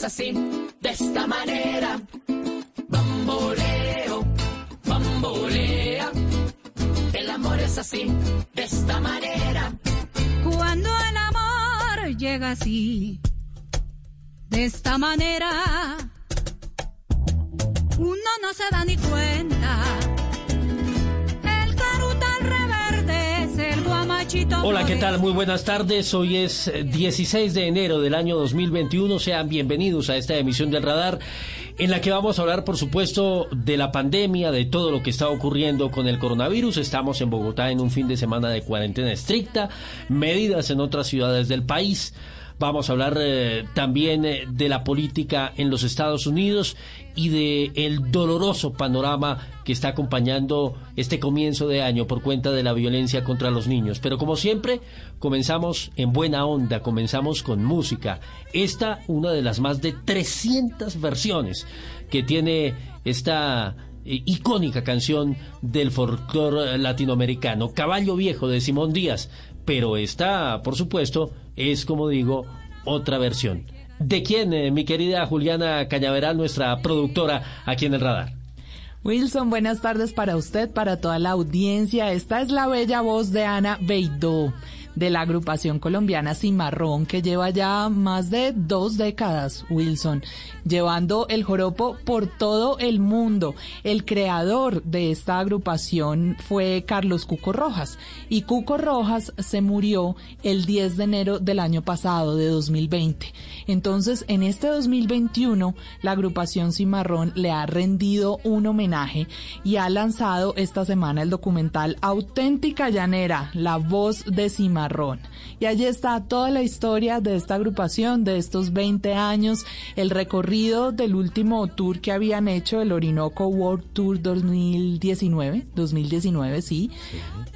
Es así, de esta manera. Bamboleo, bambolea. El amor es así, de esta manera. Cuando el amor llega así, de esta manera, uno no se da ni cuenta. Hola, ¿qué tal? Muy buenas tardes. Hoy es eh, 16 de enero del año 2021. Sean bienvenidos a esta emisión del Radar en la que vamos a hablar, por supuesto, de la pandemia, de todo lo que está ocurriendo con el coronavirus. Estamos en Bogotá en un fin de semana de cuarentena estricta, medidas en otras ciudades del país. Vamos a hablar eh, también eh, de la política en los Estados Unidos y de el doloroso panorama que está acompañando este comienzo de año por cuenta de la violencia contra los niños. Pero como siempre, comenzamos en buena onda, comenzamos con música. Esta, una de las más de 300 versiones que tiene esta eh, icónica canción del folclore latinoamericano, Caballo Viejo de Simón Díaz. Pero esta, por supuesto, es como digo, otra versión. ¿De quién, eh, mi querida Juliana Cañaveral, nuestra productora aquí en el radar? Wilson, buenas tardes para usted, para toda la audiencia. Esta es la bella voz de Ana Beidó de la agrupación colombiana Cimarrón, que lleva ya más de dos décadas, Wilson, llevando el joropo por todo el mundo. El creador de esta agrupación fue Carlos Cuco Rojas, y Cuco Rojas se murió el 10 de enero del año pasado, de 2020. Entonces, en este 2021, la agrupación Cimarrón le ha rendido un homenaje y ha lanzado esta semana el documental Auténtica Llanera, la voz de Cimarrón. Y allí está toda la historia de esta agrupación, de estos 20 años, el recorrido del último tour que habían hecho, el Orinoco World Tour 2019, 2019, sí.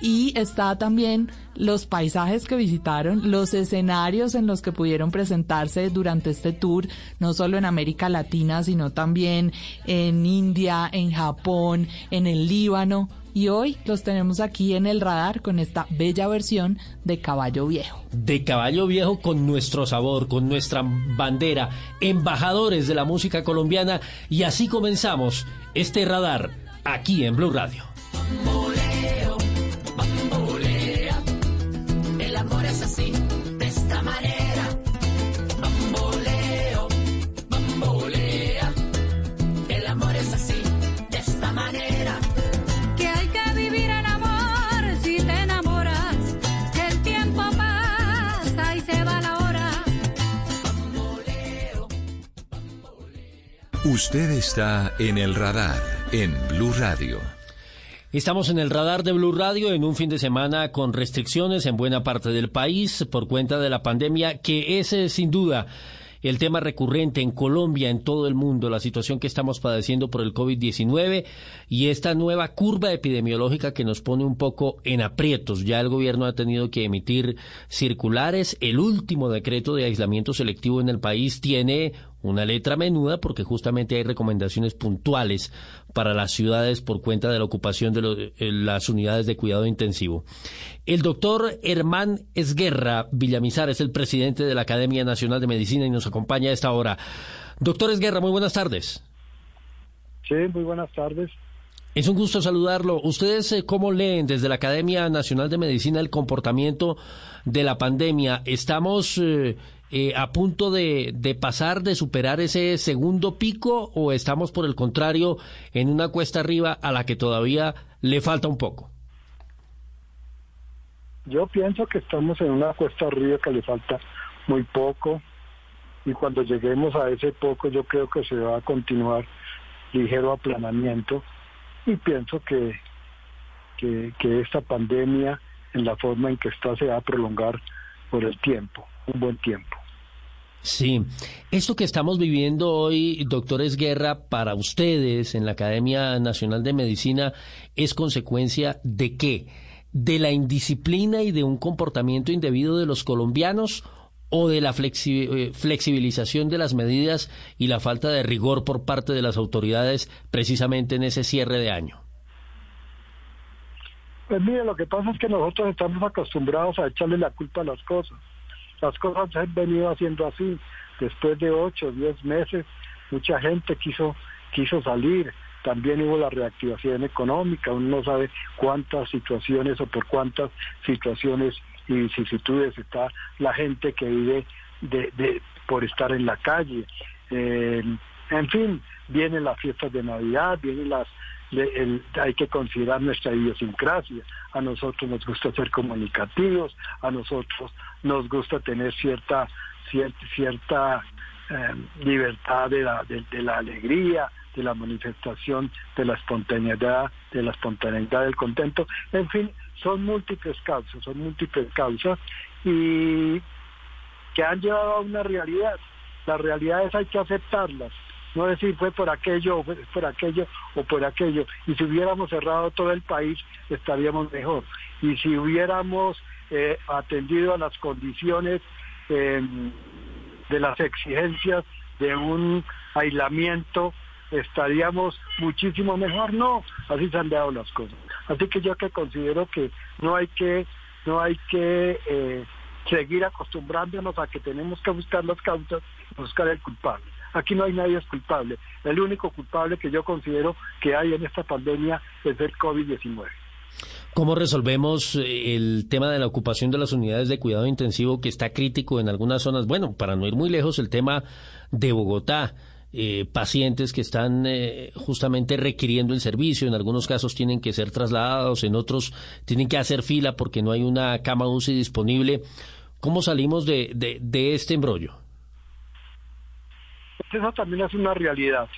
Y está también los paisajes que visitaron, los escenarios en los que pudieron presentarse durante este tour, no solo en América Latina, sino también en India, en Japón, en el Líbano y hoy los tenemos aquí en el radar con esta bella versión de Caballo Viejo. De Caballo Viejo con nuestro sabor, con nuestra bandera, embajadores de la música colombiana y así comenzamos este radar aquí en Blue Radio. Bamboleo, bambolea. Usted está en El Radar en Blue Radio. Estamos en el radar de Blue Radio en un fin de semana con restricciones en buena parte del país por cuenta de la pandemia, que es eh, sin duda el tema recurrente en Colombia, en todo el mundo, la situación que estamos padeciendo por el COVID-19 y esta nueva curva epidemiológica que nos pone un poco en aprietos. Ya el gobierno ha tenido que emitir circulares. El último decreto de aislamiento selectivo en el país tiene una letra menuda porque justamente hay recomendaciones puntuales para las ciudades por cuenta de la ocupación de eh, las unidades de cuidado intensivo. El doctor Hermán Esguerra Villamizar es el presidente de la Academia Nacional de Medicina y nos acompaña a esta hora. Doctor Esguerra, muy buenas tardes. Sí, muy buenas tardes. Es un gusto saludarlo. ¿Ustedes eh, cómo leen desde la Academia Nacional de Medicina el comportamiento de la pandemia? ¿Estamos eh, eh, a punto de, pasar, de superar ese segundo pico o estamos por el contrario en una cuesta arriba a la que todavía le falta un poco? Yo pienso que estamos en una cuesta arriba que le falta muy poco y cuando lleguemos a ese poco yo creo que se va a continuar ligero aplanamiento y pienso que, que esta pandemia en la forma en que está se va a prolongar por el tiempo, un buen tiempo. Sí, esto que estamos viviendo hoy, doctores Guerra, para ustedes en la Academia Nacional de Medicina, ¿es consecuencia de qué? ¿De la indisciplina y de un comportamiento indebido de los colombianos o de la flexi- eh, flexibilización de las medidas y la falta de rigor por parte de las autoridades precisamente en ese cierre de año? Pues mire, lo que pasa es que nosotros estamos acostumbrados a echarle la culpa a las cosas. Las cosas se han venido haciendo así. Después de ocho, diez meses, mucha gente quiso, quiso salir. También hubo la reactivación económica. Uno no sabe cuántas situaciones o por cuántas situaciones y vicisitudes está la gente que vive de, de, por estar en la calle. Eh, en fin, vienen las fiestas de Navidad, vienen las hay que considerar nuestra idiosincrasia. A nosotros nos gusta ser comunicativos, a nosotros nos gusta tener cierta cierta, cierta eh, libertad de la, de, de la alegría, de la manifestación, de la espontaneidad, de la espontaneidad del contento. En fin, son múltiples causas, son múltiples causas y que han llevado a una realidad. Las realidades hay que aceptarlas, no decir fue por aquello o fue por aquello o por aquello. Y si hubiéramos cerrado todo el país estaríamos mejor. Y si hubiéramos eh, atendido a las condiciones eh, de las exigencias de un aislamiento estaríamos muchísimo mejor. No, así se han dado las cosas. Así que yo que considero que no hay que no hay que eh, seguir acostumbrándonos a que tenemos que buscar las causas, buscar el culpable. Aquí no hay nadie culpable. El único culpable que yo considero que hay en esta pandemia es el COVID-19. ¿Cómo resolvemos eh, el tema de la ocupación de las unidades de cuidado intensivo que está crítico en algunas zonas? Bueno, para no ir muy lejos, el tema de Bogotá. Eh, pacientes que están eh, justamente requiriendo el servicio, en algunos casos tienen que ser trasladados, en otros tienen que hacer fila porque no hay una cama UCI disponible. ¿Cómo salimos de, de, de este embrollo? Eso también es una realidad.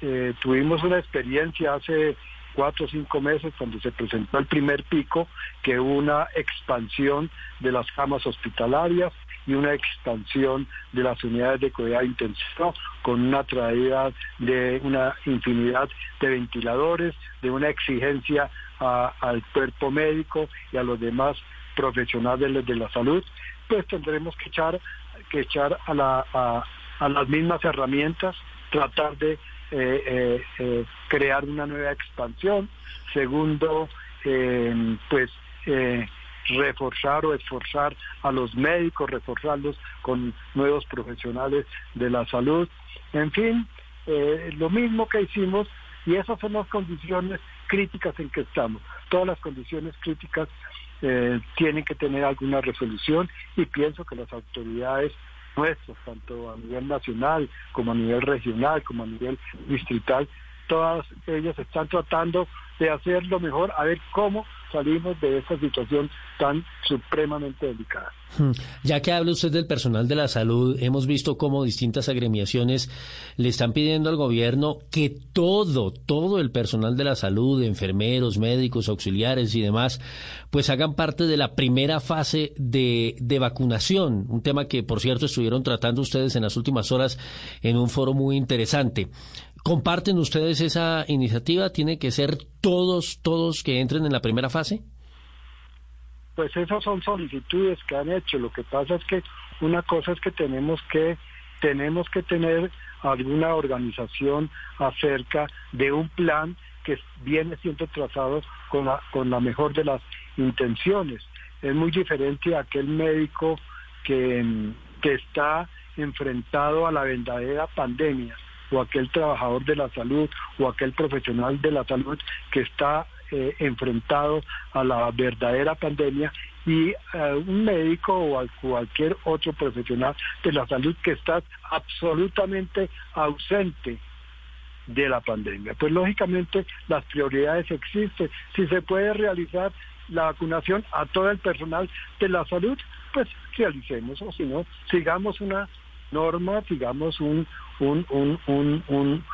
Eh, tuvimos una experiencia hace cuatro o cinco meses cuando se presentó el primer pico, que hubo una expansión de las camas hospitalarias y una expansión de las unidades de cuidado intensivo con una traída de una infinidad de ventiladores, de una exigencia al cuerpo médico y a los demás profesionales de la salud, pues tendremos que echar que echar a, la, a las mismas herramientas, tratar de eh, eh, eh, crear una nueva expansión. Segundo, eh, pues reforzar o esforzar a los médicos, reforzarlos con nuevos profesionales de la salud. En fin, eh, lo mismo que hicimos y esas son las condiciones críticas en que estamos. Todas las condiciones críticas eh, tienen que tener alguna resolución y pienso que las autoridades nuestras, tanto a nivel nacional como a nivel regional, como a nivel distrital, todas ellas están tratando de hacer lo mejor, a ver cómo salimos de esta situación tan supremamente delicada. Ya que habla usted del personal de la salud, hemos visto cómo distintas agremiaciones le están pidiendo al gobierno que todo, todo el personal de la salud, enfermeros, médicos, auxiliares y demás, pues hagan parte de la primera fase de, de vacunación, un tema que por cierto estuvieron tratando ustedes en las últimas horas en un foro muy interesante. ¿Comparten ustedes esa iniciativa? ¿Tiene que ser todos, todos que entren en la primera fase? Pues esas son solicitudes que han hecho. Lo que pasa es que una cosa es que tenemos que tenemos que tener alguna organización acerca de un plan que viene siendo trazado con la, con la mejor de las intenciones. Es muy diferente a aquel médico que, que está enfrentado a la verdadera pandemia o aquel trabajador de la salud o aquel profesional de la salud que está eh, enfrentado a la verdadera pandemia y eh, un médico o cualquier otro profesional de la salud que está absolutamente ausente de la pandemia. Pues lógicamente las prioridades existen. Si se puede realizar la vacunación a todo el personal de la salud, pues realicemos, o si no, sigamos una norma, sigamos un, un, un, un,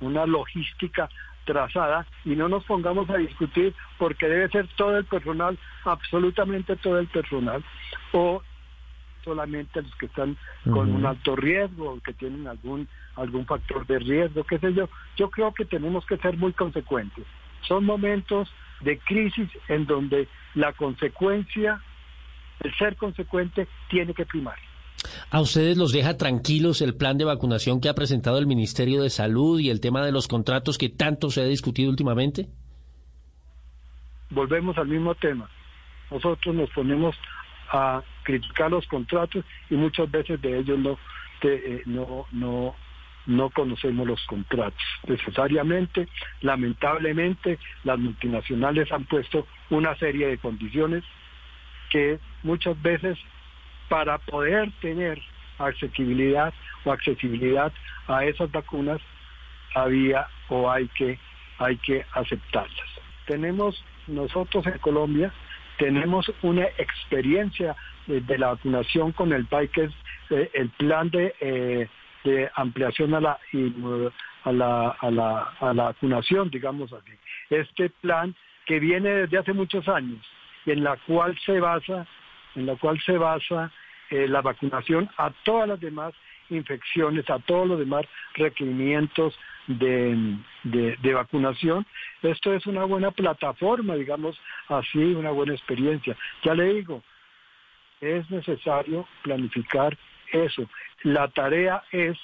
una logística trazada y no nos pongamos a discutir porque debe ser todo el personal, absolutamente todo el personal, o solamente los que están con un alto riesgo o que tienen algún algún factor de riesgo, qué sé yo. Yo creo que tenemos que ser muy consecuentes. Son momentos de crisis en donde la consecuencia, el ser consecuente, tiene que primar. ¿A ustedes los deja tranquilos el plan de vacunación que ha presentado el Ministerio de Salud y el tema de los contratos que tanto se ha discutido últimamente? Volvemos al mismo tema. Nosotros nos ponemos a criticar los contratos y muchas veces de ellos no, eh, no, no, no conocemos los contratos. Necesariamente, lamentablemente, las multinacionales han puesto una serie de condiciones que muchas veces para poder tener accesibilidad o accesibilidad a esas vacunas había o hay que hay que aceptarlas. Tenemos nosotros en Colombia tenemos una experiencia de, la vacunación con el PAI que es eh, el plan de eh, de ampliación a la, a la, a la, a la vacunación, digamos así. Este plan que viene desde hace muchos años, en la cual se basa, en la cual se basa eh, la vacunación a todas las demás infecciones, a todos los demás requerimientos de, de, vacunación. Esto es una buena plataforma, digamos así, una buena experiencia. Ya le digo, es necesario planificar eso. La tarea es,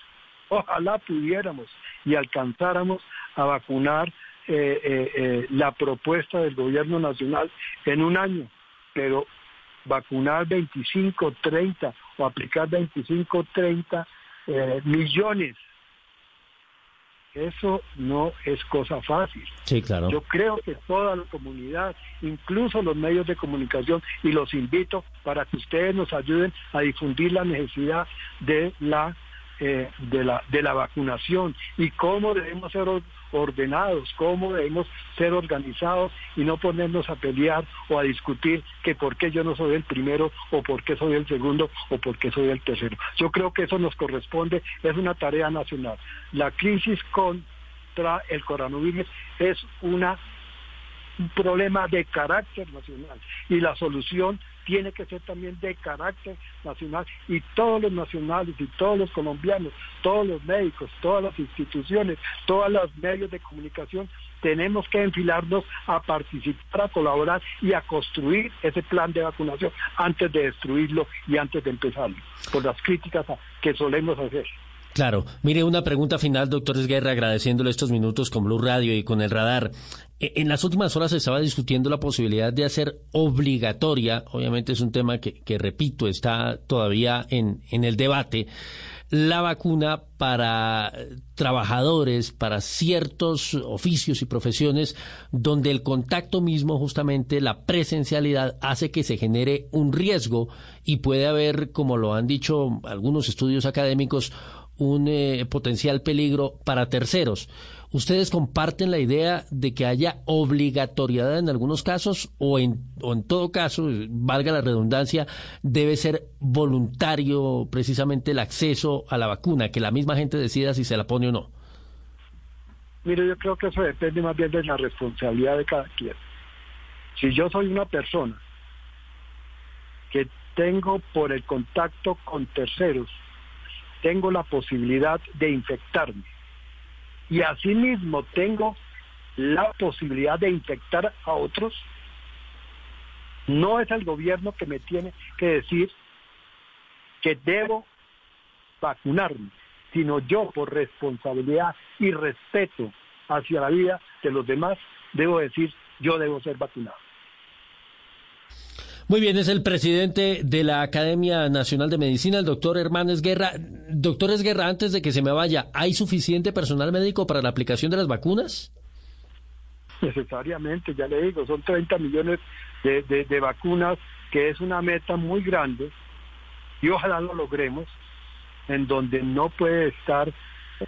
ojalá pudiéramos y alcanzáramos a vacunar eh, eh, eh, la propuesta del gobierno nacional en un año, pero vacunar 25, 30 o aplicar 25, 30 millones eso no es cosa fácil. Sí, claro. Yo creo que toda la comunidad, incluso los medios de comunicación, y los invito para que ustedes nos ayuden a difundir la necesidad de la eh, de, la, de la vacunación y cómo debemos ser ordenados, cómo debemos ser organizados y no ponernos a pelear o a discutir que por qué yo no soy el primero o por qué soy el segundo o por qué soy el tercero. Yo creo que eso nos corresponde, es una tarea nacional. La crisis contra el coronavirus es un problema de carácter nacional y la solución tiene que ser también de carácter nacional y todos los nacionales y todos los colombianos, todos los médicos, todas las instituciones, todos los medios de comunicación tenemos que enfilarnos a participar, a colaborar y a construir ese plan de vacunación antes de destruirlo y antes de empezarlo, por las críticas que solemos hacer. Claro. Mire, una pregunta final, doctor Esguerra, agradeciéndole estos minutos con Blue Radio y con el radar. E, en las últimas horas se estaba discutiendo la posibilidad de hacer obligatoria, obviamente es un tema que, repito, está todavía en el debate, la vacuna para trabajadores, para ciertos oficios y profesiones donde el contacto mismo, justamente la presencialidad, hace que se genere un riesgo y puede haber, como lo han dicho algunos estudios académicos, un eh, potencial peligro para terceros. ¿Ustedes comparten la idea de que haya obligatoriedad en algunos casos o en, o en todo caso, valga la redundancia, debe ser voluntario precisamente el acceso a la vacuna, que la misma gente decida si se la pone o no? Mire, yo creo que eso depende más bien de la responsabilidad de cada quien. Si yo soy una persona que tengo por el contacto con terceros tengo la posibilidad de infectarme. Y asimismo tengo la posibilidad de infectar a otros. No es el gobierno que me tiene que decir que debo vacunarme, sino yo por responsabilidad y respeto hacia la vida de los demás, debo decir yo debo ser vacunado. Muy bien, es el presidente de la Academia Nacional de Medicina, el doctor Hernández Guerra. Doctor Guerra, antes de que se me vaya, ¿hay suficiente personal médico para la aplicación de las vacunas? Necesariamente, ya le digo, son 30 millones de, vacunas que es una meta muy grande y ojalá lo logremos, en donde no puede estar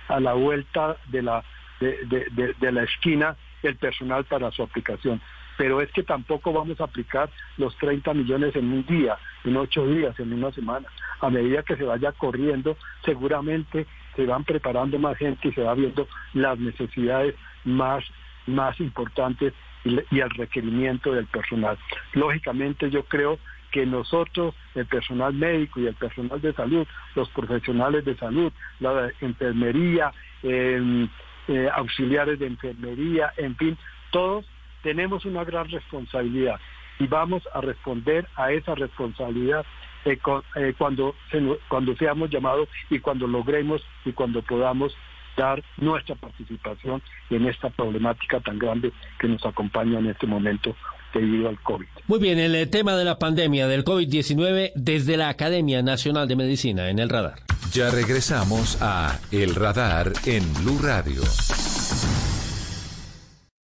a la vuelta de la, de, la esquina el personal para su aplicación. Pero es que tampoco vamos a aplicar los 30 millones en un día, en ocho días, en una semana. A medida que se vaya corriendo, seguramente se van preparando más gente y se va viendo las necesidades más, más importantes y, el requerimiento del personal. Lógicamente yo creo que nosotros, el personal médico y el personal de salud, los profesionales de salud, la enfermería, em, eh, auxiliares de enfermería, en fin, todos tenemos una gran responsabilidad y vamos a responder a esa responsabilidad eh, eh, cuando, cuando seamos llamados y cuando logremos y cuando podamos dar nuestra participación en esta problemática tan grande que nos acompaña en este momento debido al COVID. Muy bien, el eh, tema de la pandemia del COVID-19 desde la Academia Nacional de Medicina en el radar. Ya regresamos a El Radar en Blue Radio.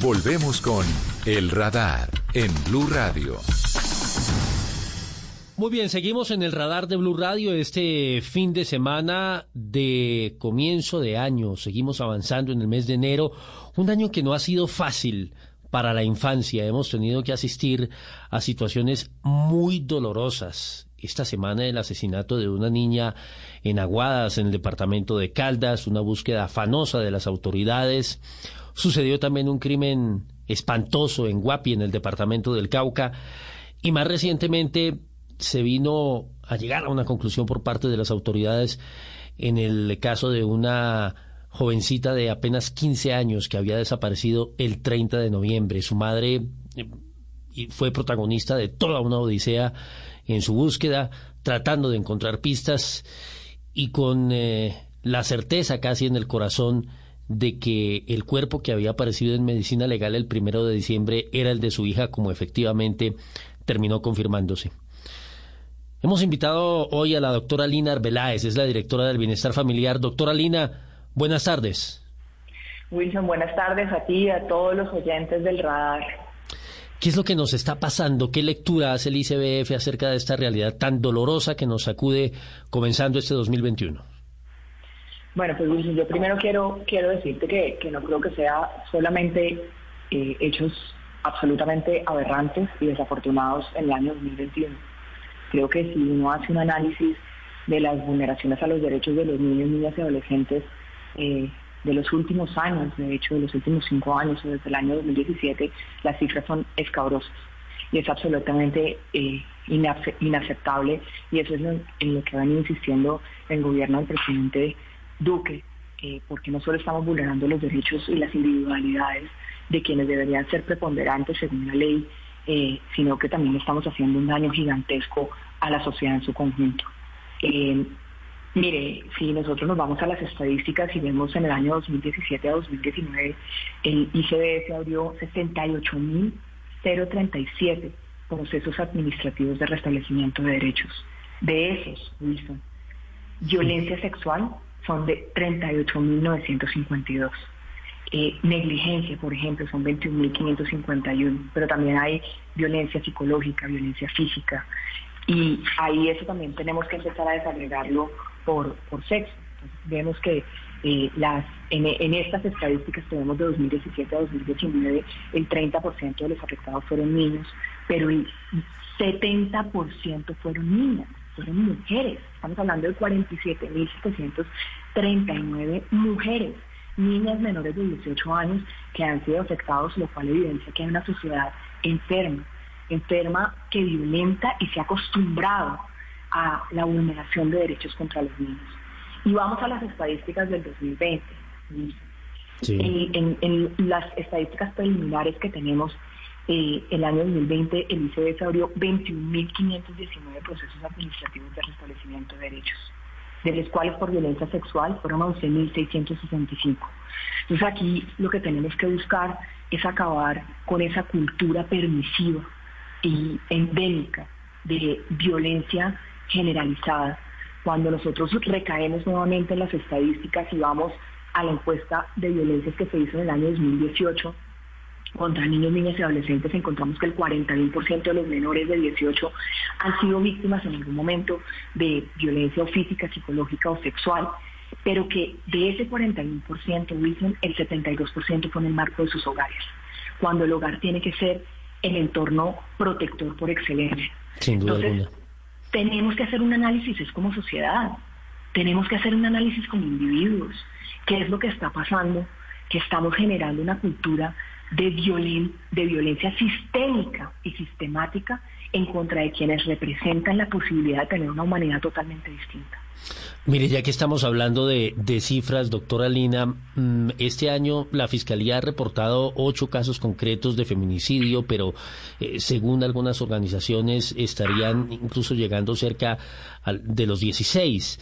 Volvemos con El Radar en Blue Radio. Muy bien, seguimos en el radar de Blue Radio este fin de semana de comienzo de año. Seguimos avanzando en el mes de enero, un año que no ha sido fácil para la infancia. Hemos tenido que asistir a situaciones muy dolorosas. Esta semana el asesinato de una niña en Aguadas, en el departamento de Caldas, una búsqueda afanosa de las autoridades Sucedió también un crimen espantoso en Guapi, en el departamento del Cauca. Y más recientemente se vino a llegar a una conclusión por parte de las autoridades en el caso de una jovencita de apenas 15 años que había desaparecido el 30 de noviembre. Su madre eh, fue protagonista de toda una odisea en su búsqueda, tratando de encontrar pistas y con eh, la certeza casi en el corazón de que el cuerpo que había aparecido en medicina legal el primero de diciembre era el de su hija, como efectivamente terminó confirmándose. Hemos invitado hoy a la doctora Lina Arbeláez, es la directora del Bienestar Familiar. Doctora Lina, buenas tardes. Wilson, buenas tardes a ti y a todos los oyentes del radar. ¿Qué es lo que nos está pasando? ¿Qué lectura hace el ICBF acerca de esta realidad tan dolorosa que nos sacude comenzando este 2021? Bueno, pues yo primero quiero, quiero decirte que, no creo que sea solamente eh, hechos absolutamente aberrantes y desafortunados en el año 2021. Creo que si uno hace un análisis de las vulneraciones a los derechos de los niños, niñas y adolescentes eh, de los últimos años, de hecho de los últimos cinco años o desde el año 2017, las cifras son escabrosas y es absolutamente eh, inaceptable y eso es en lo que van insistiendo el gobierno del presidente Duque, eh, porque no solo estamos vulnerando los derechos y las individualidades de quienes deberían ser preponderantes según la ley, eh, sino que también estamos haciendo un daño gigantesco a la sociedad en su conjunto. Eh, mire, si nosotros nos vamos a las estadísticas y vemos en el año 2017 a 2019, el ICBF abrió 68.037 procesos administrativos de restablecimiento de derechos. De esos, Wilson, violencia sexual son de 38.952. Eh, negligencia, por ejemplo, son 21.551, pero también hay violencia psicológica, violencia física, y ahí eso también tenemos que empezar a desagregarlo por, por sexo. vemos que eh, las, en, en, estas estadísticas que vemos de 2017 a 2019, el 30% de los afectados fueron niños, pero el 70% fueron niñas fueron mujeres. Estamos hablando de 47.739 mujeres, niñas menores de 18 años que han sido afectados, lo cual evidencia que hay una sociedad enferma, enferma que violenta y se ha acostumbrado a la vulneración de derechos contra los niños. Y vamos a las estadísticas del 2020. En, en las estadísticas preliminares que tenemos, eh, el año 2020 el ICBF abrió 21.519 procesos administrativos de restablecimiento de derechos, de los cuales por violencia sexual fueron 11.665. Entonces aquí lo que tenemos que buscar es acabar con esa cultura permisiva y endémica de violencia generalizada. Cuando nosotros recaemos nuevamente en las estadísticas y vamos a la encuesta de violencias que se hizo en el año 2018, contra niños, niñas y adolescentes encontramos que el 41% de los menores de 18 han sido víctimas en algún momento de violencia física, psicológica o sexual, pero que de ese 41%, Wilson, el 72% fue en el marco de sus hogares, cuando el hogar tiene que ser el entorno protector por excelencia. Sin duda alguna. Tenemos que hacer un análisis como sociedad, tenemos que hacer un análisis como individuos, qué es lo que está pasando, que estamos generando una cultura de, de violencia sistémica y sistemática en contra de quienes representan la posibilidad de tener una humanidad totalmente distinta. Mire, ya que estamos hablando de, cifras, doctora Lina, mm, este año la Fiscalía ha reportado ocho casos concretos de feminicidio, pero eh, según algunas organizaciones estarían incluso llegando cerca de los 16.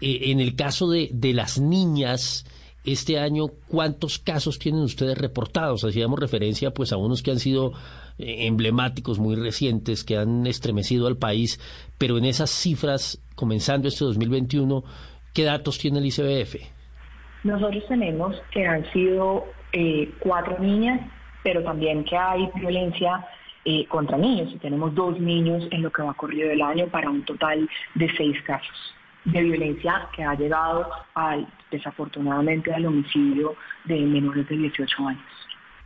Eh, en el caso de, de las niñas, este año, ¿cuántos casos tienen ustedes reportados? Hacíamos referencia pues a unos que han sido eh, emblemáticos, muy recientes, que han estremecido al país, pero en esas cifras, comenzando este 2021, ¿qué datos tiene el ICBF? Nosotros tenemos que han sido eh, cuatro niñas, pero también que hay violencia eh, contra niños. Y tenemos dos niños en lo que va corrido el año para un total de seis casos de violencia que ha llegado al, desafortunadamente al homicidio de menores de 18 años.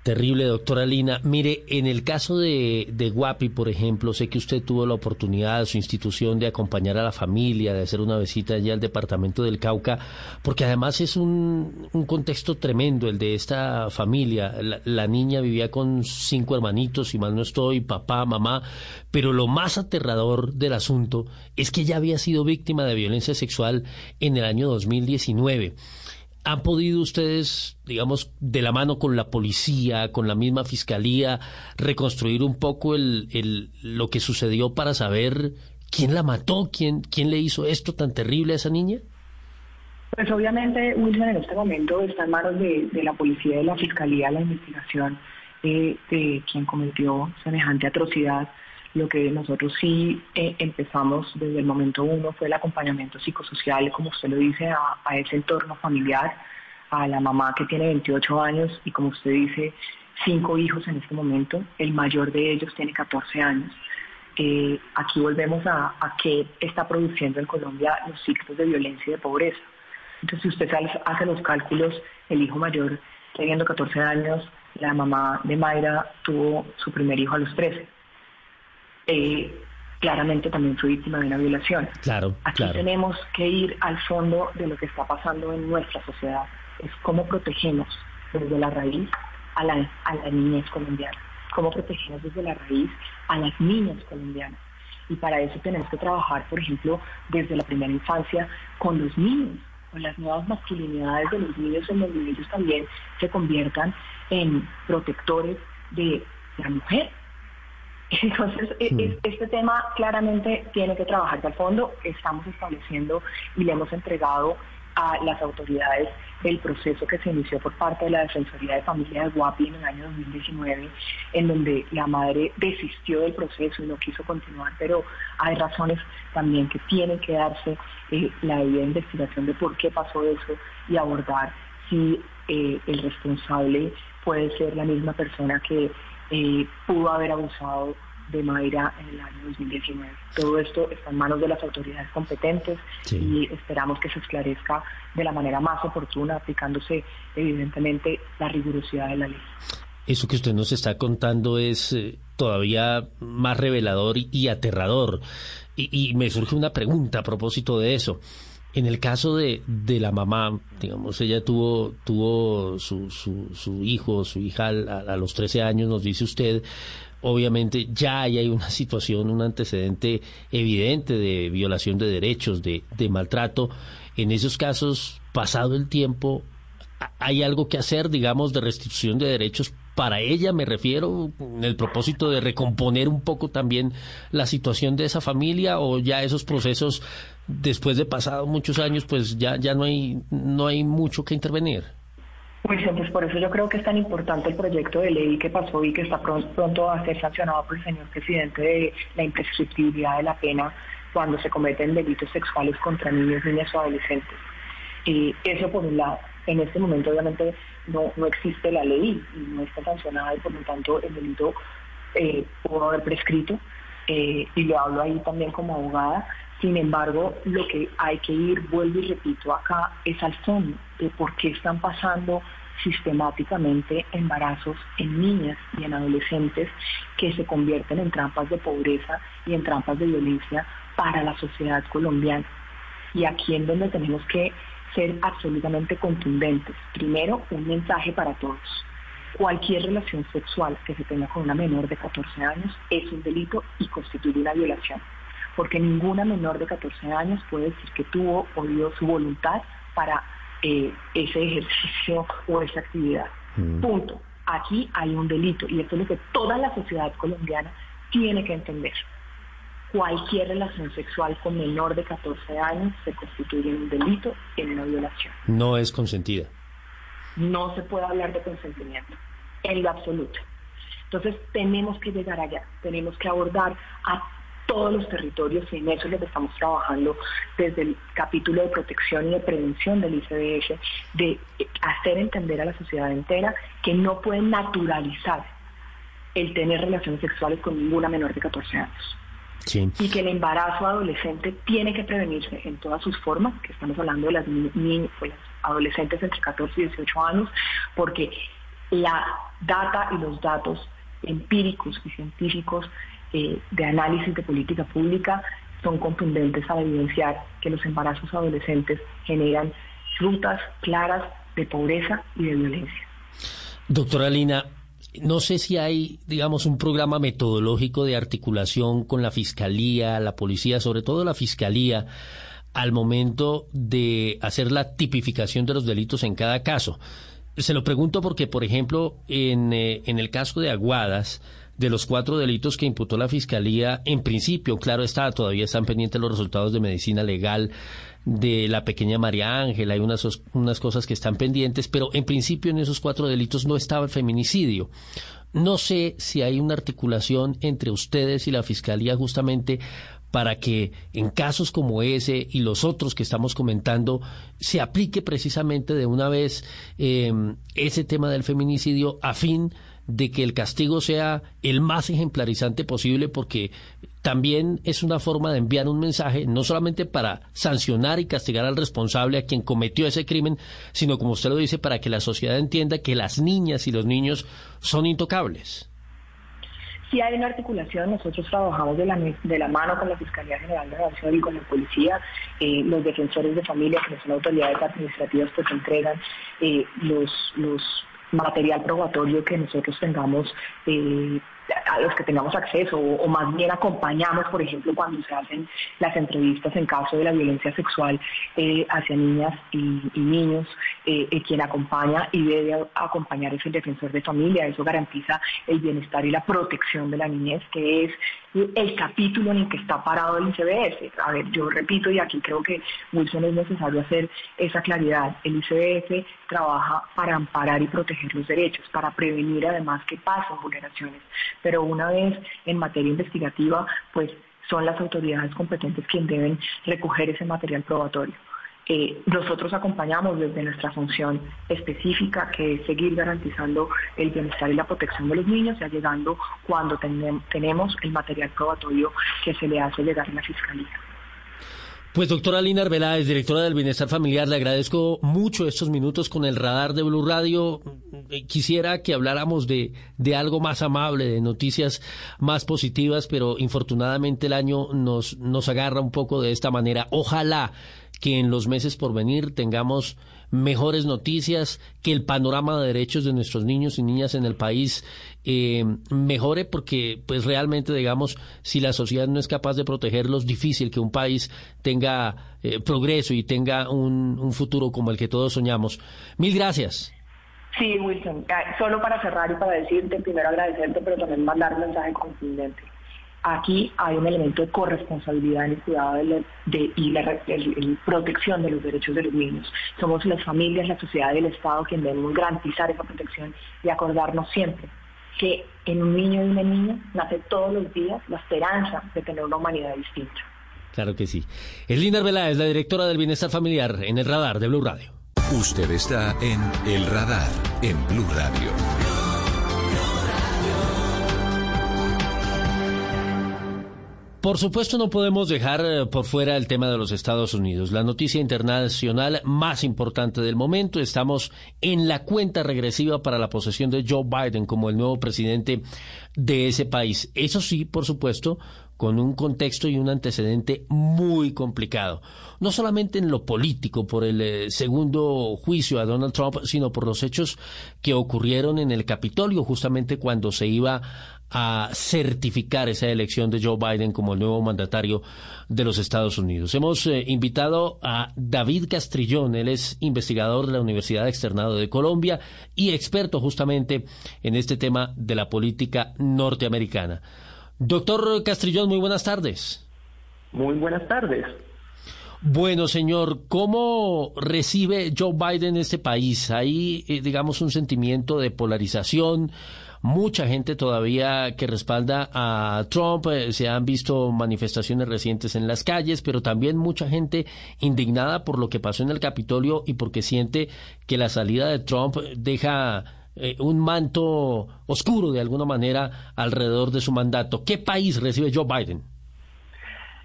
Terrible, doctora Lina. Mire, en el caso de, de Guapi, por ejemplo, sé que usted tuvo la oportunidad, su institución, de acompañar a la familia, de hacer una visita allá al departamento del Cauca, porque además es un, contexto tremendo el de esta familia. La, niña vivía con cinco hermanitos, si mal no estoy, papá, mamá, pero lo más aterrador del asunto es que ella había sido víctima de violencia sexual en el año 2019. ¿Han podido ustedes, digamos, de la mano con la policía, con la misma fiscalía, reconstruir un poco el, el, lo que sucedió para saber quién la mató, quién, quién le hizo esto tan terrible a esa niña? Pues obviamente, Wilson, en este momento está en manos de, la policía y de la fiscalía la investigación de quien cometió semejante atrocidad. Lo que nosotros sí eh, empezamos desde el momento uno fue el acompañamiento psicosocial, como usted lo dice, a, ese entorno familiar, a la mamá que tiene 28 años y como usted dice, cinco hijos en este momento, el mayor de ellos tiene 14 años. Eh, aquí volvemos a, a qué está produciendo en Colombia los ciclos de violencia y de pobreza. Entonces, si usted hace los cálculos, el hijo mayor teniendo 14 años, la mamá de Mayra tuvo su primer hijo a los 13 eh, claramente también fue víctima de una violación. Claro, Aquí tenemos que ir al fondo de lo que está pasando en nuestra sociedad. Es cómo protegemos desde la raíz a la, a las niñas colombianas. Cómo protegemos desde la raíz a las niñas colombianas. Y para eso tenemos que trabajar, por ejemplo, desde la primera infancia con los niños, con las nuevas masculinidades de los niños, en donde ellos también se conviertan en protectores de la mujer, entonces, e, este tema claramente tiene que trabajarse al fondo. Estamos estableciendo y le hemos entregado a las autoridades el proceso que se inició por parte de la Defensoría de Familia de Guapi en el año 2019, en donde la madre desistió del proceso y no quiso continuar, pero hay razones también que tienen que darse eh, la debida investigación de por qué pasó eso y abordar si eh, el responsable puede ser la misma persona que eh, pudo haber abusado de Mayra en el año 2019. Todo esto está en manos de las autoridades competentes y esperamos que se esclarezca de la manera más oportuna, aplicándose evidentemente la rigurosidad de la ley. Eso que usted nos está contando es eh, todavía más revelador y, aterrador. Y, me surge una pregunta a propósito de eso. En el caso de, de la mamá, digamos, ella tuvo, tuvo su, su, su hijo, su hija a, los 13 años, nos dice usted, obviamente ya hay una situación, un antecedente evidente de violación de derechos, de, de maltrato. En esos casos, pasado el tiempo, hay algo que hacer, digamos, de restitución de derechos para ella, me refiero, en el propósito de recomponer un poco también la situación de esa familia o ya esos procesos después de pasado muchos años, pues ya, ya no hay, no hay mucho que intervenir. Pues, pues por eso yo creo que es tan importante el proyecto de ley que pasó y que está pronto a ser sancionado por el señor presidente de la imprescriptibilidad de la pena cuando se cometen delitos sexuales contra niños, niñas o adolescentes. Y eso por un lado. En este momento obviamente no, no existe la ley y no está sancionada y por lo tanto el delito eh, pudo haber prescrito. Eh, y lo hablo ahí también como abogada, sin embargo, lo que hay que ir, vuelvo y repito acá, es al fondo de por qué están pasando sistemáticamente embarazos en niñas y en adolescentes que se convierten en trampas de pobreza y en trampas de violencia para la sociedad colombiana. Y aquí en donde tenemos que ser absolutamente contundentes. Primero, un mensaje para todos. Cualquier relación sexual que se tenga con una menor de 14 años es un delito y constituye una violación porque ninguna menor de 14 años puede decir que tuvo o dio su voluntad para eh, ese ejercicio o esa actividad. Mm. Punto. Aquí hay un delito y esto es lo que toda la sociedad colombiana tiene que entender. Cualquier relación sexual con menor de 14 años se constituye en un delito, en una violación. No es consentida. No se puede hablar de consentimiento, en lo absoluto. Entonces tenemos que llegar allá, tenemos que abordar a todos los territorios y en eso es lo que estamos trabajando desde el capítulo de protección y de prevención del ICDF, de hacer entender a la sociedad entera que no pueden naturalizar el tener relaciones sexuales con ninguna menor de 14 años. Y que el embarazo adolescente tiene que prevenirse en todas sus formas, que estamos hablando de las, pues, adolescentes entre 14 y 18 años, porque la data y los datos empíricos y científicos eh, de análisis de política pública son contundentes a evidenciar que los embarazos adolescentes generan rutas claras de pobreza y de violencia. Doctora Lina, no sé si hay, digamos, un programa metodológico de articulación con la Fiscalía, la Policía, sobre todo la Fiscalía, al momento de hacer la tipificación de los delitos en cada caso. Se lo pregunto porque, por ejemplo, en, eh, en el caso de Aguadas, de los cuatro delitos que imputó la Fiscalía, en principio, claro está, todavía están pendientes los resultados de medicina legal de la pequeña María Ángela, hay unas, unas cosas que están pendientes, pero en principio en esos cuatro delitos no estaba el feminicidio. No sé si hay una articulación entre ustedes y la Fiscalía justamente para que en casos como ese y los otros que estamos comentando se aplique precisamente de una vez eh, ese tema del feminicidio a fin que el castigo sea el más ejemplarizante posible porque también es una forma de enviar un mensaje no solamente para sancionar y castigar al responsable, a quien cometió ese crimen, sino como usted lo dice, para que la sociedad entienda que las niñas y los niños son intocables. Si hay una articulación, nosotros trabajamos de la, de la mano con la Fiscalía General de la Nación y con la Policía, eh, los defensores de familia, que son autoridades administrativas, pues entregan eh, los, los material probatorio que nosotros tengamos eh, a los que tengamos acceso o, más bien acompañamos, por ejemplo, cuando se hacen las entrevistas en caso de la violencia sexual eh, hacia niñas y, niños, eh, eh, quien acompaña y debe acompañar es el defensor de familia, eso garantiza el bienestar y la protección de la niñez, que es el capítulo en el que está parado el ICBF. A ver, yo repito y aquí creo que Wilson es necesario hacer esa claridad. El ICBF trabaja para amparar y proteger los derechos, para prevenir además que pasen vulneraciones pero una vez en materia investigativa, pues son las autoridades competentes quienes deben recoger ese material probatorio. Nosotros acompañamos desde nuestra función específica, que es seguir garantizando el bienestar y la protección de los niños, ya llegando cuando tenemos el material probatorio que se le hace llegar a la Fiscalía. Pues doctora Lina Arbeláez, directora del Bienestar Familiar, le agradezco mucho estos minutos con el radar de Blue Radio. Eh, quisiera que habláramos de, de algo más amable, de noticias más positivas, pero infortunadamente el año nos, nos agarra un poco de esta manera. Ojalá que en los meses por venir tengamos mejores noticias, que el panorama de derechos de nuestros niños y niñas en el país eh, mejore, porque pues realmente, digamos, si la sociedad no es capaz de protegerlos, difícil que un país tenga eh, progreso y tenga un, futuro como el que todos soñamos. Mil gracias. Sí, Wilson, solo para cerrar y para decirte, primero agradecerte, pero también mandar un mensaje contundente. Aquí hay un elemento de corresponsabilidad en el cuidado de, y la protección de los derechos de los niños. Somos las familias, la sociedad y el Estado quien debemos garantizar esa protección y acordarnos siempre que en un niño y una niña nace todos los días la esperanza de tener una humanidad distinta. Claro que sí. Elina Arbeláez, la directora del Bienestar Familiar en el radar de Blue Radio. Usted está en El Radar, en Blue Radio. Por supuesto no podemos dejar eh, por fuera el tema de los Estados Unidos. La noticia internacional más importante del momento. Estamos en la cuenta regresiva para la posesión de Joe Biden como el nuevo presidente de ese país. Eso sí, por supuesto, con un contexto y un antecedente muy complicado. No solamente en lo político, por el eh, segundo juicio a Donald Trump, sino por los hechos que ocurrieron en el Capitolio, justamente cuando se iba a certificar esa elección de Joe Biden como el nuevo mandatario de los Estados Unidos. Hemos eh, invitado a David Castrillón, él es investigador de la Universidad Externado de Colombia y experto justamente en este tema de la política norteamericana. Doctor Castrillón, muy buenas tardes. Muy buenas tardes. Bueno, señor, ¿cómo recibe Joe Biden este país? Hay, eh, digamos, un sentimiento de polarización, mucha gente todavía que respalda a Trump, eh, se han visto manifestaciones recientes en las calles, pero también mucha gente indignada por lo que pasó en el Capitolio y porque siente que la salida de Trump deja eh, un manto oscuro de alguna manera alrededor de su mandato. ¿Qué país recibe Joe Biden?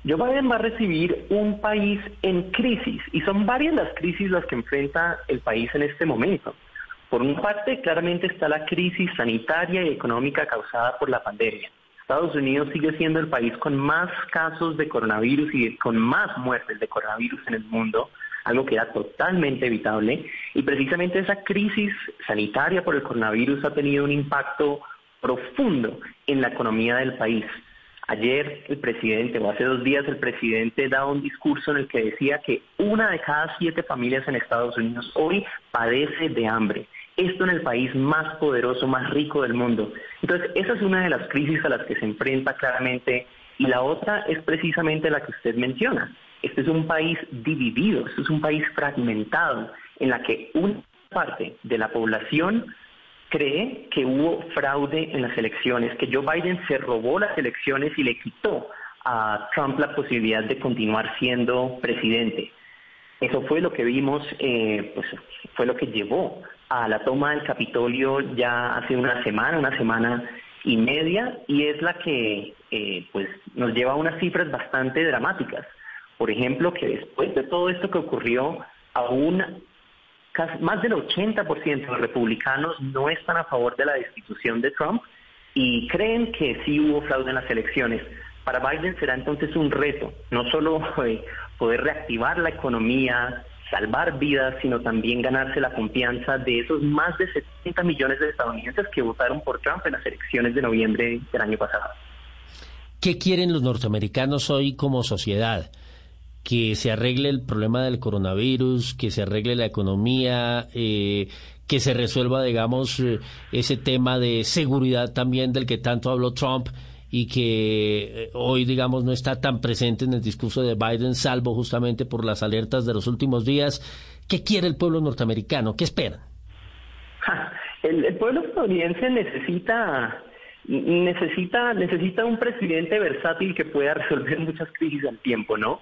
Joe Biden va a recibir un país en crisis y son varias las crisis las que enfrenta el país en este momento. Por una parte, claramente está la crisis sanitaria y económica causada por la pandemia. Estados Unidos sigue siendo el país con más casos de coronavirus y con más muertes de coronavirus en el mundo algo que era totalmente evitable. Y precisamente esa crisis sanitaria por el coronavirus ha tenido un impacto profundo en la economía del país. Ayer el presidente, o hace dos días el presidente daba un discurso en el que decía que una de cada siete familias en Estados Unidos hoy padece de hambre. Esto en el país más poderoso, más rico del mundo. Entonces, esa es una de las crisis a las que se enfrenta claramente. Y la otra es precisamente la que usted menciona, este es un país dividido, este es un país fragmentado, en la que una parte de la población cree que hubo fraude en las elecciones, que Joe Biden se robó las elecciones y le quitó a Trump la posibilidad de continuar siendo presidente. Eso fue lo que vimos, eh, pues fue lo que llevó a la toma del Capitolio ya hace una semana, una semana y media, y es la que eh, pues nos lleva a unas cifras bastante dramáticas por ejemplo, que después de todo esto que ocurrió, aún más del 80% de los republicanos no están a favor de la destitución de Trump y creen que sí hubo fraude en las elecciones. Para Biden será entonces un reto, no solo eh, poder reactivar la economía, salvar vidas, sino también ganarse la confianza de esos más de 70 millones de estadounidenses que votaron por Trump en las elecciones de noviembre del año pasado. ¿Qué quieren los norteamericanos hoy como sociedad? que se arregle el problema del coronavirus, que se arregle la economía, eh, que se resuelva, digamos, eh, ese tema de seguridad también del que tanto habló Trump y que eh, hoy, digamos, no está tan presente en el discurso de Biden, salvo justamente por las alertas de los últimos días. ¿Qué quiere el pueblo norteamericano? ¿Qué esperan? El, pueblo estadounidense necesita necesita necesita un presidente versátil que pueda resolver muchas crisis al tiempo, ¿no?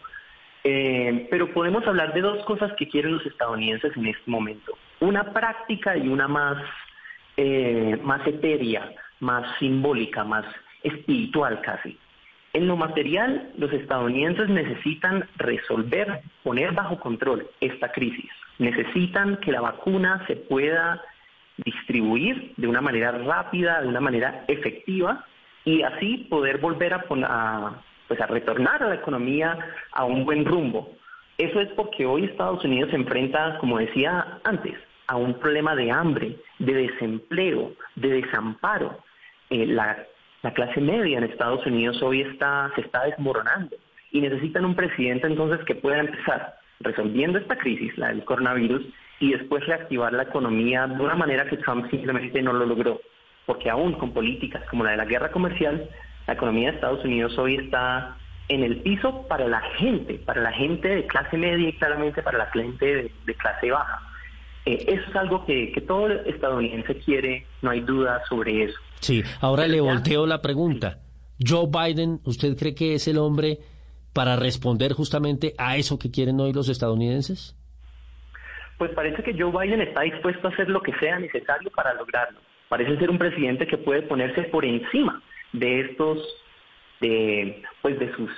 Eh, pero podemos hablar de dos cosas que quieren los estadounidenses en este momento. Una práctica y una más, eh, más etérea, más simbólica, más espiritual casi. En lo material, los estadounidenses necesitan resolver, poner bajo control esta crisis. Necesitan que la vacuna se pueda distribuir de una manera rápida, de una manera efectiva, y así poder volver a, a, pues a retornar a la economía a un buen rumbo. Eso es porque hoy Estados Unidos se enfrenta, como decía antes, a un problema de hambre, de desempleo, de desamparo. Eh, la, clase media en Estados Unidos hoy está, se está desmoronando y necesitan un presidente entonces que pueda empezar resolviendo esta crisis, la del coronavirus, y después reactivar la economía de una manera que Trump simplemente no lo logró. Porque aún con políticas como la de la guerra comercial, la economía de Estados Unidos hoy está en el piso para la gente, para la gente de clase media y claramente para la gente de, clase baja. Eh, eso es algo que, que todo estadounidense quiere, no hay duda sobre eso. Sí, ahora le volteo la pregunta. Joe Biden, ¿usted cree que es el hombre para responder justamente a eso que quieren hoy los estadounidenses? Pues parece que Joe Biden está dispuesto a hacer lo que sea necesario para lograrlo. Parece ser un presidente que puede ponerse por encima de estos, de, pues de sus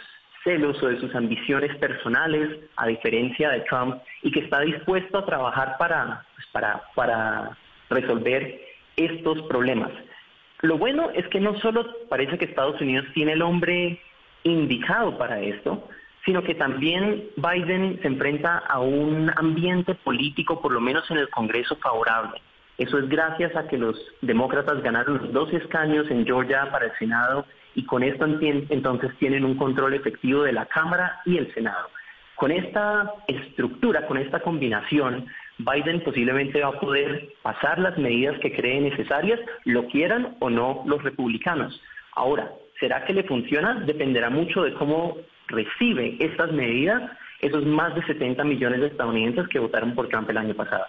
celos o de sus ambiciones personales, a diferencia de Trump, y que está dispuesto a trabajar para, pues para, para resolver estos problemas. Lo bueno es que no solo parece que Estados Unidos tiene el hombre indicado para esto, sino que también Biden se enfrenta a un ambiente político, por lo menos en el Congreso, favorable. Eso es gracias a que los demócratas ganaron los dos escaños en Georgia para el Senado y con esto entonces tienen un control efectivo de la Cámara y el Senado. Con esta estructura, con esta combinación, Biden posiblemente va a poder pasar las medidas que cree necesarias, lo quieran o no los republicanos. Ahora, ¿será que le funciona? Dependerá mucho de cómo recibe estas medidas esos más de 70 millones de estadounidenses que votaron por Trump el año pasado.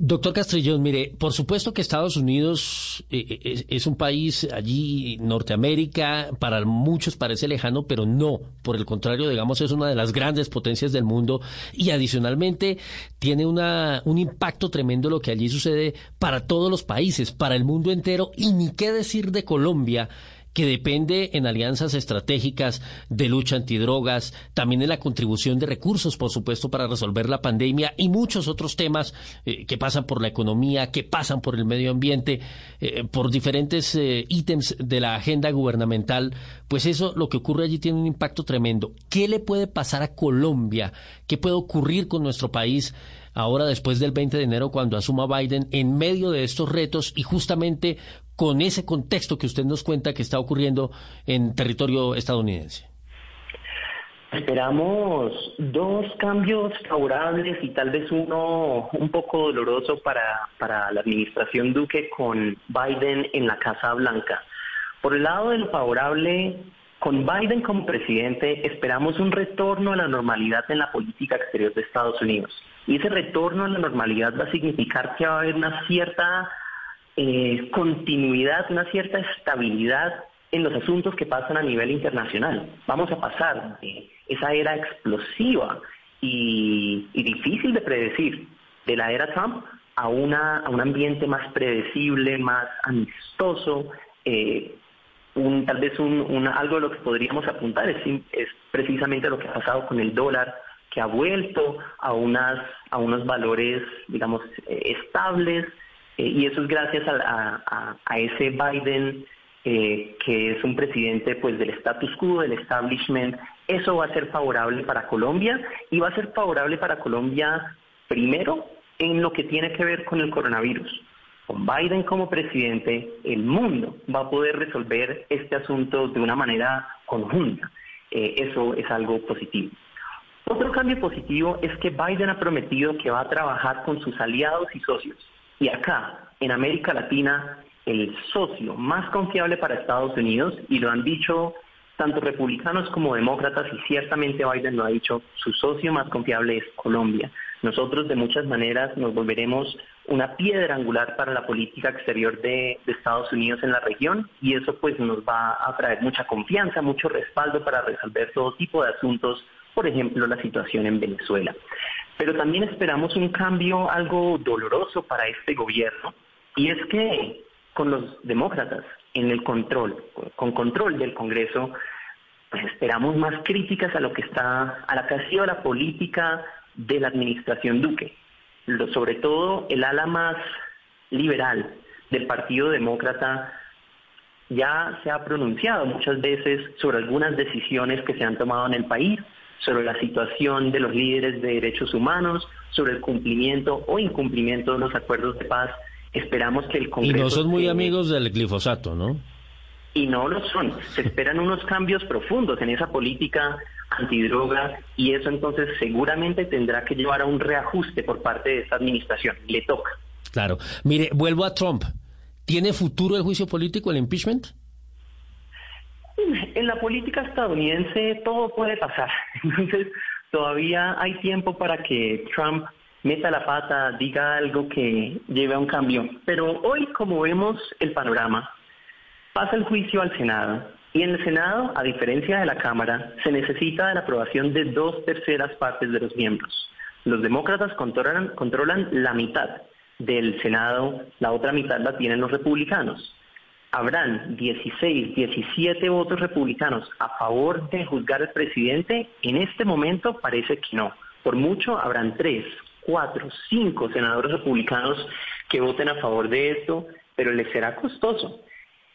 Doctor Castrillón, mire, por supuesto que Estados Unidos eh, eh, es, un país allí, Norteamérica, para muchos parece lejano, pero no. Por el contrario, digamos, es una de las grandes potencias del mundo y adicionalmente tiene una, un impacto tremendo lo que allí sucede para todos los países, para el mundo entero y ni qué decir de Colombia que depende en alianzas estratégicas de lucha antidrogas, también en la contribución de recursos, por supuesto, para resolver la pandemia y muchos otros temas eh, que pasan por la economía, que pasan por el medio ambiente, eh, por diferentes eh, ítems de la agenda gubernamental, pues eso, lo que ocurre allí tiene un impacto tremendo. ¿Qué le puede pasar a Colombia? ¿Qué puede ocurrir con nuestro país? ahora después del 20 de enero cuando asuma Biden en medio de estos retos y justamente con ese contexto que usted nos cuenta que está ocurriendo en territorio estadounidense? Esperamos dos cambios favorables y tal vez uno un poco doloroso para, para la administración Duque con Biden en la Casa Blanca. Por el lado del favorable, con Biden como presidente esperamos un retorno a la normalidad en la política exterior de Estados Unidos. Y ese retorno a la normalidad va a significar que va a haber una cierta eh, continuidad, una cierta estabilidad en los asuntos que pasan a nivel internacional. Vamos a pasar de esa era explosiva y, difícil de predecir de la era Trump a, una, a un ambiente más predecible, más amistoso. Eh, un, tal vez un, algo de lo que podríamos apuntar es, precisamente lo que ha pasado con el dólar, que ha vuelto a, unas, a unos valores, digamos, eh, estables, eh, y eso es gracias a, ese Biden eh, que es un presidente pues del status quo, del establishment. Eso va a ser favorable para Colombia y va a ser favorable para Colombia primero en lo que tiene que ver con el coronavirus. Con Biden como presidente, el mundo va a poder resolver este asunto de una manera conjunta. Eh, eso es algo positivo. Otro cambio positivo es que Biden ha prometido que va a trabajar con sus aliados y socios y acá, en América Latina, el socio más confiable para Estados Unidos, y lo han dicho tanto republicanos como demócratas, y ciertamente Biden lo ha dicho, su socio más confiable es Colombia. Nosotros de muchas maneras nos volveremos una piedra angular para la política exterior de, Estados Unidos en la región y eso pues nos va a traer mucha confianza, mucho respaldo para resolver todo tipo de asuntos, por ejemplo la situación en Venezuela. Pero también esperamos un cambio algo doloroso para este gobierno, y es que con los demócratas en el control, con control del Congreso, pues esperamos más críticas a lo que está, a la que ha sido la política de la administración Duque. sobre todo el ala más liberal del Partido Demócrata ya se ha pronunciado muchas veces sobre algunas decisiones que se han tomado en el país sobre la situación de los líderes de derechos humanos, sobre el cumplimiento o incumplimiento de los acuerdos de paz. Esperamos que el Congreso... Y no son muy amigos del glifosato, ¿no? Y no lo son. Se esperan unos cambios profundos en esa política antidroga y eso entonces seguramente tendrá que llevar a un reajuste por parte de esta administración. Le toca. Claro. Mire, vuelvo a Trump. ¿Tiene futuro el juicio político, el impeachment? En la política estadounidense todo puede pasar. Entonces, todavía hay tiempo para que Trump meta la pata, diga algo que lleve a un cambio. Pero hoy, como vemos el panorama, pasa el juicio al Senado. Y en el Senado, a diferencia de la Cámara, se necesita la aprobación de dos terceras partes de los miembros. Los demócratas controlan, controlan la mitad del Senado, la otra mitad la tienen los republicanos. Habrán 16, 17 votos republicanos a favor de juzgar al presidente. En este momento parece que no. Por mucho habrán tres, cuatro, cinco senadores republicanos que voten a favor de esto, pero les será costoso.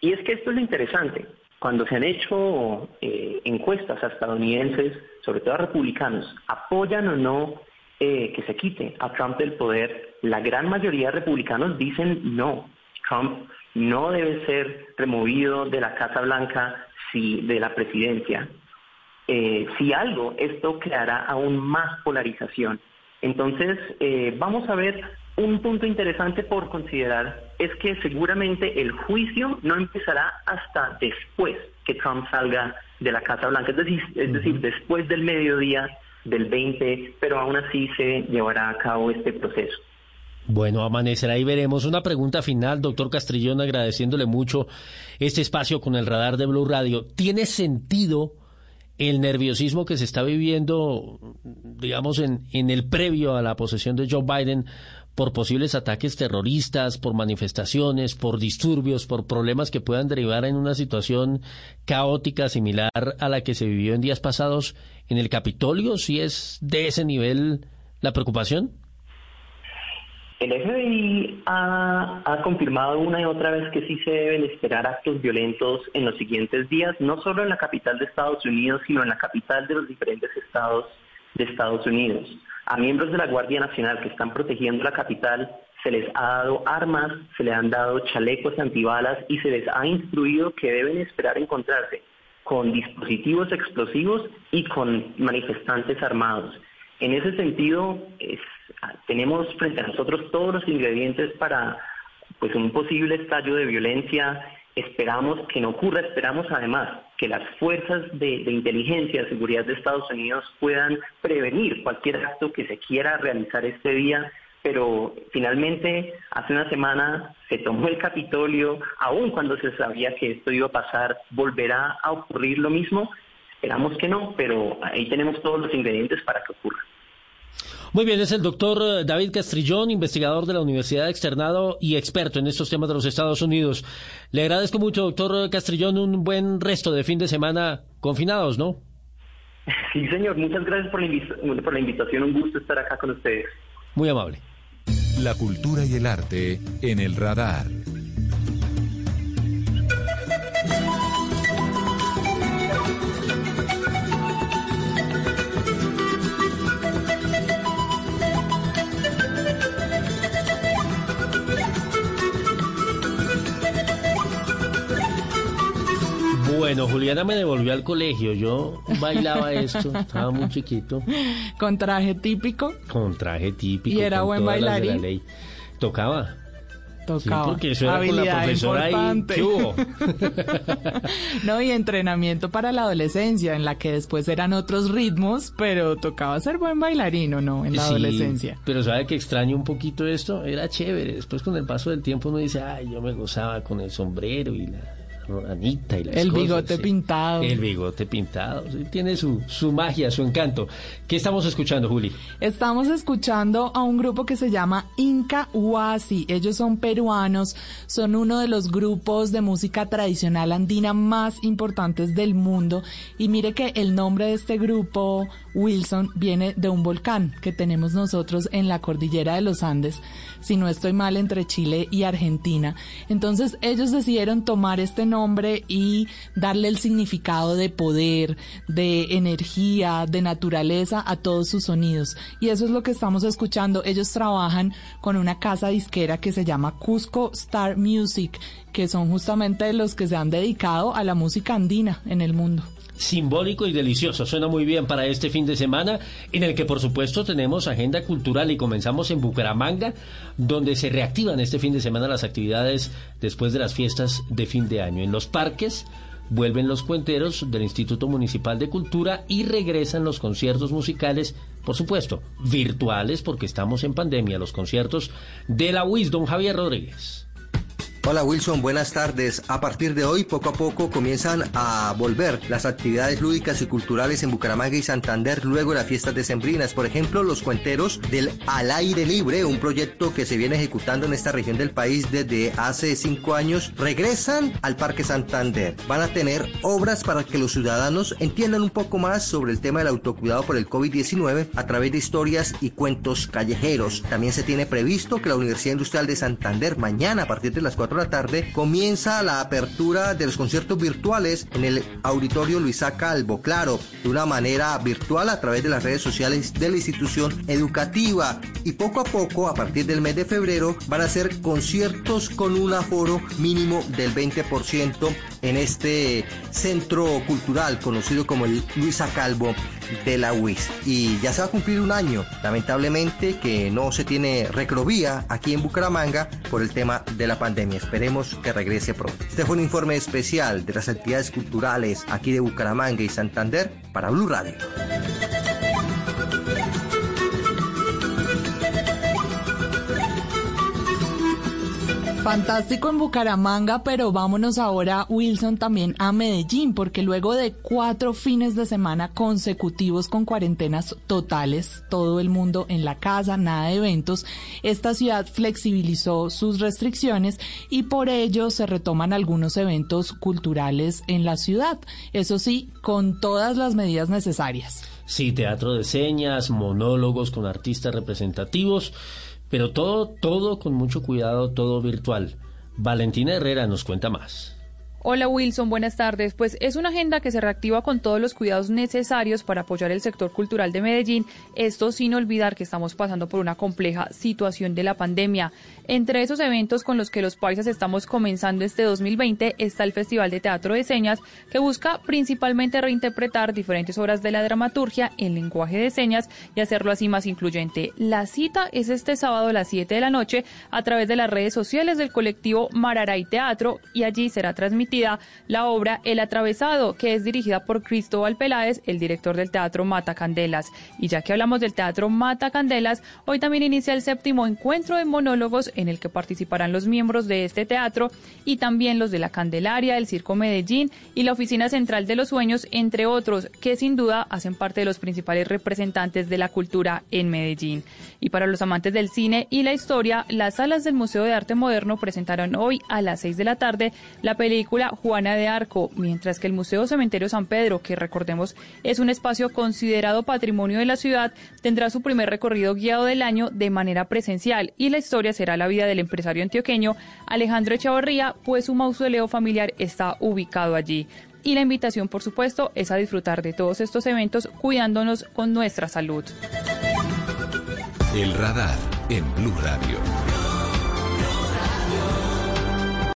Y es que esto es lo interesante. Cuando se han hecho eh, encuestas a estadounidenses, sobre todo a republicanos, apoyan o no eh, que se quite a Trump del poder, la gran mayoría de republicanos dicen no. Trump no debe ser removido de la Casa Blanca, si, de la presidencia. Eh, si algo, esto creará aún más polarización. Entonces, eh, vamos a ver un punto interesante por considerar es que seguramente el juicio no empezará hasta después que Trump salga de la Casa Blanca, es decir, es decir, después del mediodía del 20, pero aún así se llevará a cabo este proceso. Bueno, amanecerá y veremos. Una pregunta final, doctor Castrillón, agradeciéndole mucho este espacio con el radar de Blue Radio. ¿Tiene sentido el nerviosismo que se está viviendo, digamos, en, en el previo a la posesión de Joe Biden por posibles ataques terroristas, por manifestaciones, por disturbios, por problemas que puedan derivar en una situación caótica similar a la que se vivió en días pasados en el Capitolio? ¿Si es de ese nivel la preocupación? El FBI ha, confirmado una y otra vez que sí se deben esperar actos violentos en los siguientes días, no solo en la capital de Estados Unidos, sino en la capital de los diferentes estados de Estados Unidos. A miembros de la Guardia Nacional que están protegiendo la capital se les ha dado armas, se les han dado chalecos antibalas y se les ha instruido que deben esperar encontrarse con dispositivos explosivos y con manifestantes armados. En ese sentido, tenemos frente a nosotros todos los ingredientes para pues un posible estallo de violencia. Esperamos que no ocurra, esperamos además que las fuerzas de, de inteligencia, de seguridad de Estados Unidos puedan prevenir cualquier acto que se quiera realizar este día pero finalmente hace una semana se tomó el Capitolio, aun cuando se sabía que esto iba a pasar, ¿volverá a ocurrir lo mismo? Esperamos que no, pero ahí tenemos todos los ingredientes para que ocurra. Muy bien, es el doctor eh, David Castrillón, investigador de la Universidad Externado y experto en estos temas de los Estados Unidos. Le agradezco mucho, doctor Castrillón, un buen resto de fin de semana confinados, ¿no? Sí, señor, muchas gracias por la, por la invitación, un gusto estar acá con ustedes. Muy amable. La cultura y el arte en el radar. Bueno, Juliana me devolvió al colegio. Yo bailaba esto, estaba muy chiquito. ¿Con traje típico? Con traje típico. ¿Y era buen bailarín? Tocaba. Tocaba. Sí, porque eso era con la profesora importante. no, y entrenamiento para la adolescencia, en la que después eran otros ritmos, pero tocaba ser buen bailarín o no en la adolescencia. Pero sabe que extraño un poquito esto, era chévere. Después con el paso del tiempo uno dice, ay, yo me gozaba con el sombrero y la Anita y El bigote pintado. El bigote pintado. tiene su, su magia, su encanto. ¿Qué estamos escuchando, Juli? Estamos escuchando a un grupo que se llama Inca Huasi. Ellos son peruanos, son uno de los grupos de música tradicional andina más importantes del mundo. Y mire que el nombre de este grupo, Wilson, viene de un volcán que tenemos nosotros en la cordillera de los Andes si no estoy mal, entre Chile y Argentina. Entonces ellos decidieron tomar este nombre y darle el significado de poder, de energía, de naturaleza a todos sus sonidos. Y eso es lo que estamos escuchando. Ellos trabajan con una casa disquera que se llama Cusco Star Music, que son justamente los que se han dedicado a la música andina en el mundo. Simbólico y delicioso. Suena muy bien para este fin de semana, en el que por supuesto tenemos agenda cultural y comenzamos en Bucaramanga, donde se reactivan este fin de semana las actividades después de las fiestas de fin de año. En los parques vuelven los cuenteros del Instituto Municipal de Cultura y regresan los conciertos musicales, por supuesto, virtuales porque estamos en pandemia, los conciertos de la Wisdom Javier Rodríguez. Hola Wilson, buenas tardes. A partir de hoy, poco a poco, comienzan a volver las actividades lúdicas y culturales en Bucaramanga y Santander luego de las fiestas decembrinas. Por ejemplo, los cuenteros del Al Aire Libre, un proyecto que se viene ejecutando en esta región del país desde hace cinco años, regresan al Parque Santander. Van a tener obras para que los ciudadanos entiendan un poco más sobre el tema del autocuidado por el COVID-19 a través de historias y cuentos callejeros. También se tiene previsto que la Universidad Industrial de Santander mañana a partir de las 4 la tarde comienza la apertura de los conciertos virtuales en el auditorio Luisa Calvo, claro, de una manera virtual a través de las redes sociales de la institución educativa. Y poco a poco, a partir del mes de febrero, van a ser conciertos con un aforo mínimo del 20% en este centro cultural conocido como el Luisa Calvo de la UIS. Y ya se va a cumplir un año, lamentablemente, que no se tiene recrovía aquí en Bucaramanga por el tema de la pandemia. Esperemos que regrese pronto. Este fue un informe especial de las actividades culturales aquí de Bucaramanga y Santander para Blue Radio. Fantástico en Bucaramanga, pero vámonos ahora, Wilson, también a Medellín, porque luego de cuatro fines de semana consecutivos con cuarentenas totales, todo el mundo en la casa, nada de eventos, esta ciudad flexibilizó sus restricciones y por ello se retoman algunos eventos culturales en la ciudad. Eso sí, con todas las medidas necesarias. Sí, teatro de señas, monólogos con artistas representativos pero todo, todo con mucho cuidado, todo virtual. Valentina Herrera nos cuenta más. Hola Wilson, buenas tardes. Pues es una agenda que se reactiva con todos los cuidados necesarios para apoyar el sector cultural de Medellín, esto sin olvidar que estamos pasando por una compleja situación de la pandemia. Entre esos eventos con los que los países estamos comenzando este 2020 está el Festival de Teatro de Señas, que busca principalmente reinterpretar diferentes obras de la dramaturgia en lenguaje de señas y hacerlo así más incluyente. La cita es este sábado a las 7 de la noche a través de las redes sociales del colectivo Mararay Teatro y allí será transmitida la obra El Atravesado, que es dirigida por Cristóbal Peláez, el director del Teatro Mata Candelas. Y ya que hablamos del Teatro Mata Candelas, hoy también inicia el séptimo encuentro de monólogos en el que participarán los miembros de este teatro y también los de la Candelaria, el Circo Medellín y la Oficina Central de los Sueños, entre otros, que sin duda hacen parte de los principales representantes de la cultura en Medellín. Y para los amantes del cine y la historia, las salas del Museo de Arte Moderno presentaron hoy a las 6 de la tarde la Juana de Arco, mientras que el Museo Cementerio San Pedro, que recordemos es un espacio considerado patrimonio de la ciudad, tendrá su primer recorrido guiado del año de manera presencial y la historia será la vida del empresario antioqueño Alejandro Echavarría, pues su mausoleo familiar está ubicado allí. Y la invitación, por supuesto, es a disfrutar de todos estos eventos cuidándonos con nuestra salud. El radar en Blue Radio.